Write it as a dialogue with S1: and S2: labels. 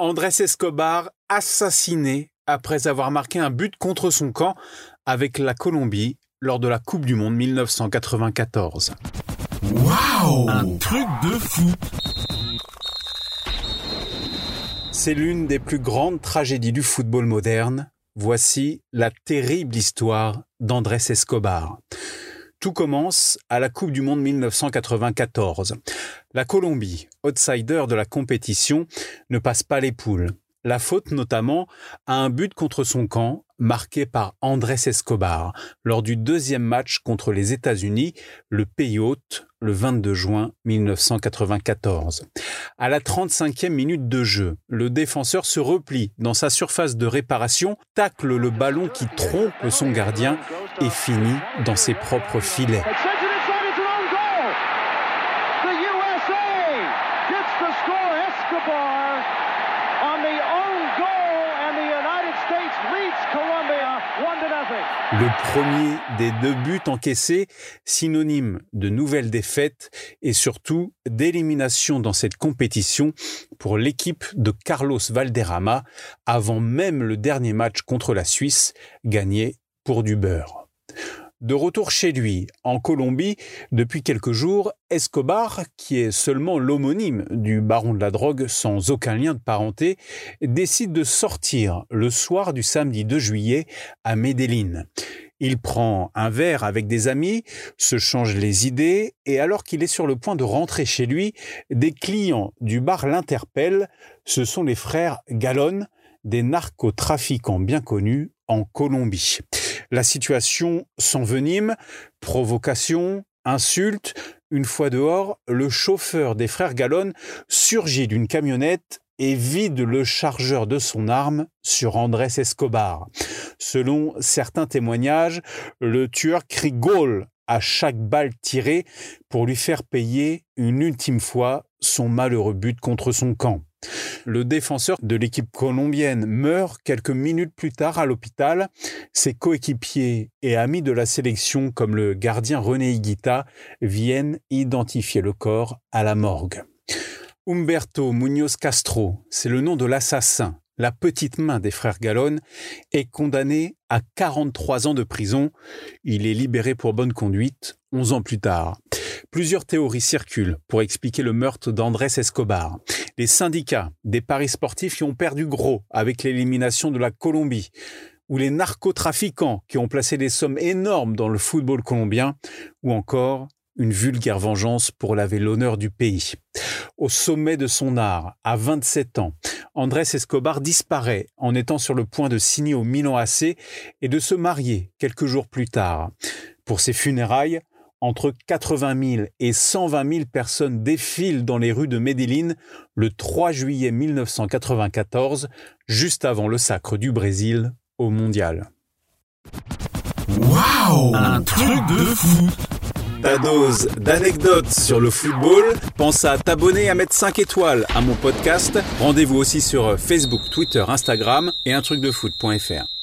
S1: Andrés Escobar assassiné après avoir marqué un but contre son camp avec la Colombie lors de la Coupe du Monde 1994.
S2: Waouh Un truc de fou
S1: C'est l'une des plus grandes tragédies du football moderne. Voici la terrible histoire d'Andrés Escobar. Tout commence à la Coupe du Monde 1994. La Colombie, outsider de la compétition, ne passe pas les poules. La faute notamment à un but contre son camp marqué par Andrés Escobar lors du deuxième match contre les États-Unis, le pays hôte, le 22 juin 1994. À la 35e minute de jeu, le défenseur se replie dans sa surface de réparation, tacle le ballon qui trompe son gardien et finit dans ses propres filets. Le premier des deux buts encaissés, synonyme de nouvelle défaite et surtout d'élimination dans cette compétition pour l'équipe de Carlos Valderrama avant même le dernier match contre la Suisse gagné pour du beurre. De retour chez lui, en Colombie, depuis quelques jours, Escobar, qui est seulement l'homonyme du baron de la drogue sans aucun lien de parenté, décide de sortir le soir du samedi 2 juillet à Medellín. Il prend un verre avec des amis, se change les idées, et alors qu'il est sur le point de rentrer chez lui, des clients du bar l'interpellent. Ce sont les frères Gallon, des narcotrafiquants bien connus en Colombie. La situation s'envenime, provocation, insulte. Une fois dehors, le chauffeur des frères Gallon surgit d'une camionnette et vide le chargeur de son arme sur Andrés Escobar. Selon certains témoignages, le tueur crie Gaulle à chaque balle tirée pour lui faire payer une ultime fois son malheureux but contre son camp. Le défenseur de l'équipe colombienne meurt quelques minutes plus tard à l'hôpital. Ses coéquipiers et amis de la sélection comme le gardien René Higuita viennent identifier le corps à la morgue. Humberto Muñoz Castro, c'est le nom de l'assassin, la petite main des frères Gallon, est condamné à 43 ans de prison. Il est libéré pour bonne conduite 11 ans plus tard. Plusieurs théories circulent pour expliquer le meurtre d'Andrés Escobar. Les syndicats des paris sportifs qui ont perdu gros avec l'élimination de la Colombie, ou les narcotrafiquants qui ont placé des sommes énormes dans le football colombien, ou encore une vulgaire vengeance pour laver l'honneur du pays. Au sommet de son art, à 27 ans, Andrés Escobar disparaît en étant sur le point de signer au Milan AC et de se marier quelques jours plus tard. Pour ses funérailles, entre 80 000 et 120 000 personnes défilent dans les rues de Medellín le 3 juillet 1994, juste avant le sacre du Brésil au mondial.
S2: Waouh Un truc de fou
S1: ta dose d'anecdotes sur le football? Pense à t'abonner et à mettre 5 étoiles à mon podcast. Rendez-vous aussi sur Facebook, Twitter, Instagram et un truc de foot.fr.